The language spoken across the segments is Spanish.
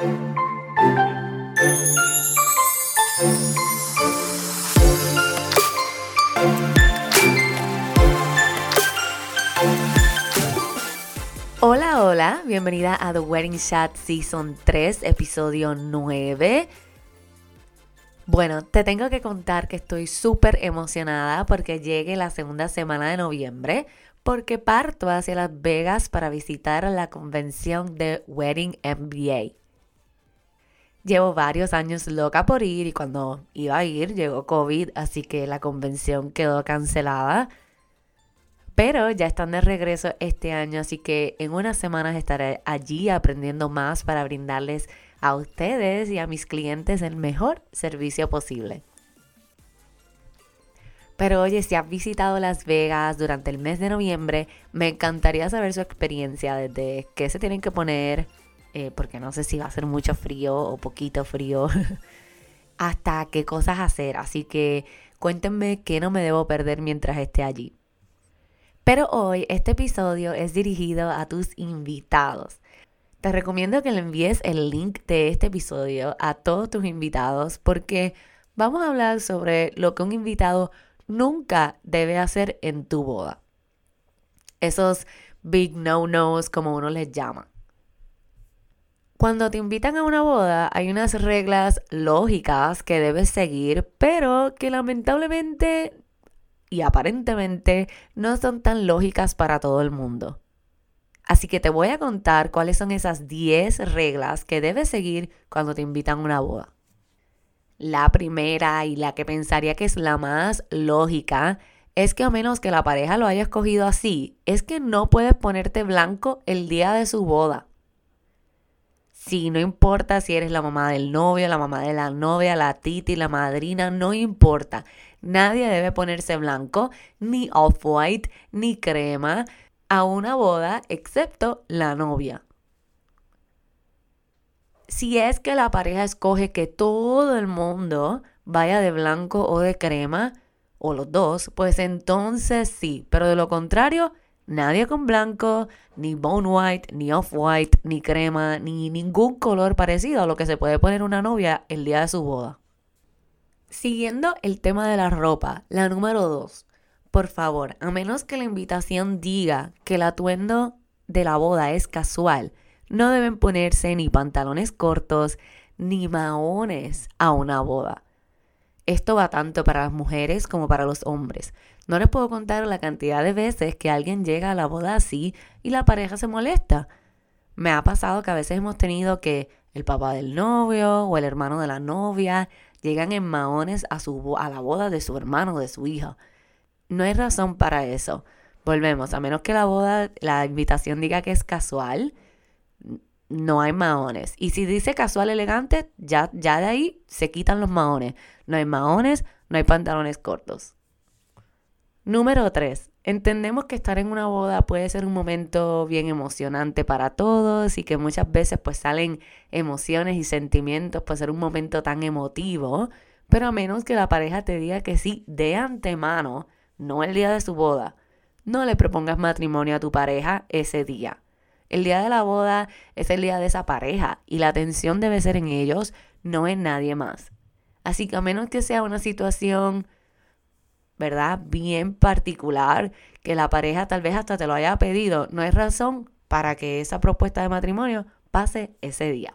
Hola, hola, bienvenida a The Wedding Chat Season 3, episodio 9. Bueno, te tengo que contar que estoy súper emocionada porque llegue la segunda semana de noviembre, porque parto hacia Las Vegas para visitar la convención de Wedding MBA. Llevo varios años loca por ir y cuando iba a ir llegó COVID, así que la convención quedó cancelada. Pero ya están de regreso este año, así que en unas semanas estaré allí aprendiendo más para brindarles a ustedes y a mis clientes el mejor servicio posible. Pero oye, si has visitado Las Vegas durante el mes de noviembre, me encantaría saber su experiencia, desde qué se tienen que poner, eh, porque no sé si va a ser mucho frío o poquito frío, hasta qué cosas hacer. Así que cuéntenme qué no me debo perder mientras esté allí. Pero hoy este episodio es dirigido a tus invitados. Te recomiendo que le envíes el link de este episodio a todos tus invitados porque vamos a hablar sobre lo que un invitado nunca debe hacer en tu boda. Esos big no-nos como uno les llama. Cuando te invitan a una boda hay unas reglas lógicas que debes seguir, pero que lamentablemente y aparentemente no son tan lógicas para todo el mundo. Así que te voy a contar cuáles son esas 10 reglas que debes seguir cuando te invitan a una boda. La primera y la que pensaría que es la más lógica es que a menos que la pareja lo haya escogido así, es que no puedes ponerte blanco el día de su boda. Sí, no importa si eres la mamá del novio, la mamá de la novia, la titi, la madrina, no importa. Nadie debe ponerse blanco, ni off-white, ni crema a una boda, excepto la novia. Si es que la pareja escoge que todo el mundo vaya de blanco o de crema, o los dos, pues entonces sí, pero de lo contrario, nadie con blanco, ni bone white, ni off white, ni crema, ni ningún color parecido a lo que se puede poner una novia el día de su boda. Siguiendo el tema de la ropa, la número dos. Por favor, a menos que la invitación diga que el atuendo de la boda es casual, no deben ponerse ni pantalones cortos ni maones a una boda. Esto va tanto para las mujeres como para los hombres. No les puedo contar la cantidad de veces que alguien llega a la boda así y la pareja se molesta. Me ha pasado que a veces hemos tenido que el papá del novio o el hermano de la novia llegan en maones a, su, a la boda de su hermano o de su hija. No hay razón para eso. Volvemos, a menos que la boda, la invitación diga que es casual, no hay maones. Y si dice casual elegante, ya, ya de ahí se quitan los maones. No hay maones, no hay pantalones cortos. Número 3. Entendemos que estar en una boda puede ser un momento bien emocionante para todos y que muchas veces pues salen emociones y sentimientos, puede ser un momento tan emotivo, pero a menos que la pareja te diga que sí de antemano, no el día de su boda, no le propongas matrimonio a tu pareja ese día. El día de la boda es el día de esa pareja y la atención debe ser en ellos, no en nadie más. Así que a menos que sea una situación ¿verdad? Bien particular, que la pareja tal vez hasta te lo haya pedido, no hay razón para que esa propuesta de matrimonio pase ese día.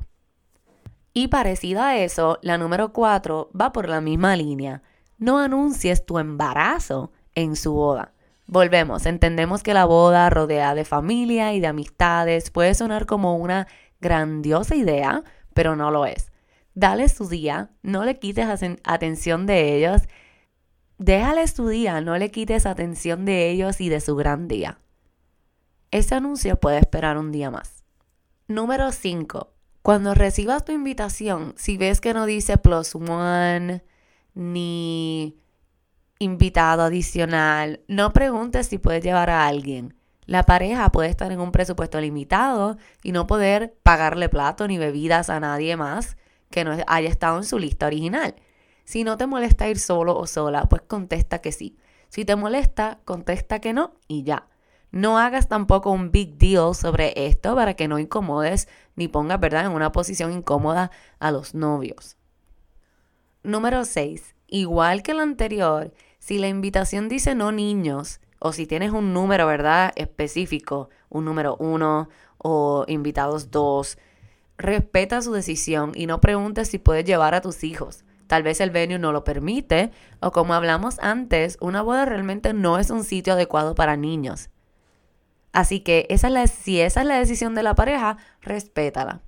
Y parecida a eso, la número 4 va por la misma línea. No anuncies tu embarazo en su boda. Volvemos, entendemos que la boda rodeada de familia y de amistades puede sonar como una grandiosa idea, pero no lo es. Dale su día, no le quites atención de ellos Déjales tu día, no le quites atención de ellos y de su gran día. Ese anuncio puede esperar un día más. Número 5. Cuando recibas tu invitación, si ves que no dice plus one ni invitado adicional, no preguntes si puedes llevar a alguien. La pareja puede estar en un presupuesto limitado y no poder pagarle plato ni bebidas a nadie más que no haya estado en su lista original. Si no te molesta ir solo o sola, pues contesta que sí. Si te molesta, contesta que no y ya. No hagas tampoco un big deal sobre esto para que no incomodes ni pongas, ¿verdad?, en una posición incómoda a los novios. Número 6. Igual que el anterior, si la invitación dice no niños, o si tienes un número, ¿verdad?, específico, un número 1 o invitados 2, respeta su decisión y no preguntes si puedes llevar a tus hijos. Tal vez el venue no lo permite, o como hablamos antes, una boda realmente no es un sitio adecuado para niños. Así que esa es la, si esa es la decisión de la pareja, respétala.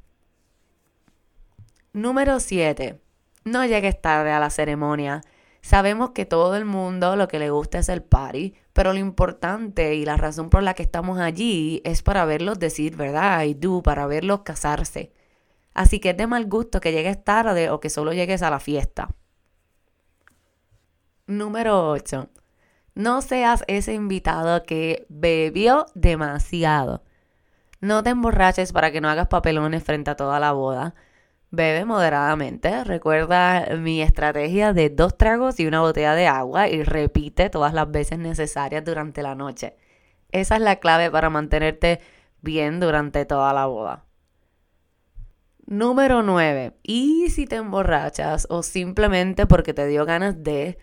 Número 7. No llegues tarde a la ceremonia. Sabemos que todo el mundo lo que le gusta es el party, pero lo importante y la razón por la que estamos allí es para verlos decir verdad y do, para verlos casarse. Así que es de mal gusto que llegues tarde o que solo llegues a la fiesta. Número 8. No seas ese invitado que bebió demasiado. No te emborraches para que no hagas papelones frente a toda la boda. Bebe moderadamente. Recuerda mi estrategia de dos tragos y una botella de agua y repite todas las veces necesarias durante la noche. Esa es la clave para mantenerte bien durante toda la boda. Número 9. Y si te emborrachas o simplemente porque te dio ganas de,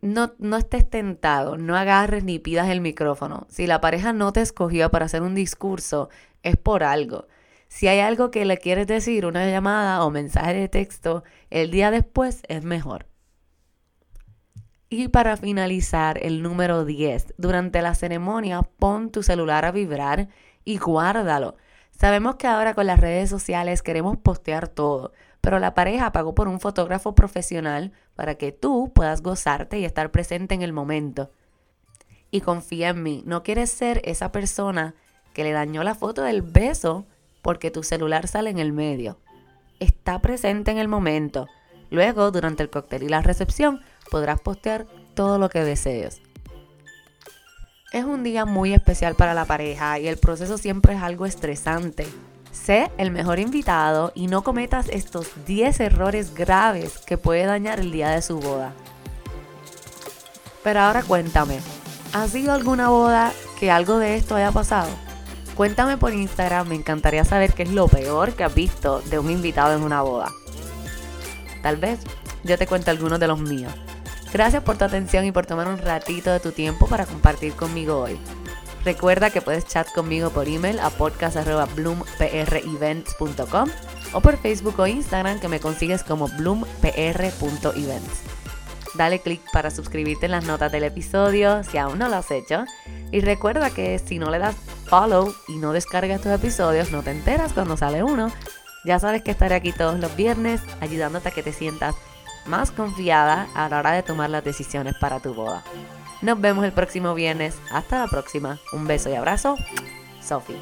no, no estés tentado, no agarres ni pidas el micrófono. Si la pareja no te escogió para hacer un discurso, es por algo. Si hay algo que le quieres decir, una llamada o mensaje de texto, el día después es mejor. Y para finalizar, el número 10. Durante la ceremonia, pon tu celular a vibrar y guárdalo. Sabemos que ahora con las redes sociales queremos postear todo, pero la pareja pagó por un fotógrafo profesional para que tú puedas gozarte y estar presente en el momento. Y confía en mí, no quieres ser esa persona que le dañó la foto del beso porque tu celular sale en el medio. Está presente en el momento. Luego, durante el cóctel y la recepción, podrás postear todo lo que desees. Es un día muy especial para la pareja y el proceso siempre es algo estresante. Sé el mejor invitado y no cometas estos 10 errores graves que puede dañar el día de su boda. Pero ahora cuéntame, ¿has ido alguna boda que algo de esto haya pasado? Cuéntame por Instagram, me encantaría saber qué es lo peor que has visto de un invitado en una boda. Tal vez yo te cuento algunos de los míos. Gracias por tu atención y por tomar un ratito de tu tiempo para compartir conmigo hoy. Recuerda que puedes chat conmigo por email a podcast.bloomprevents.com o por Facebook o Instagram que me consigues como bloompr.events. Dale click para suscribirte en las notas del episodio si aún no lo has hecho. Y recuerda que si no le das follow y no descargas tus episodios, no te enteras cuando sale uno. Ya sabes que estaré aquí todos los viernes ayudándote a que te sientas más confiada a la hora de tomar las decisiones para tu boda. Nos vemos el próximo viernes. Hasta la próxima. Un beso y abrazo. Sophie.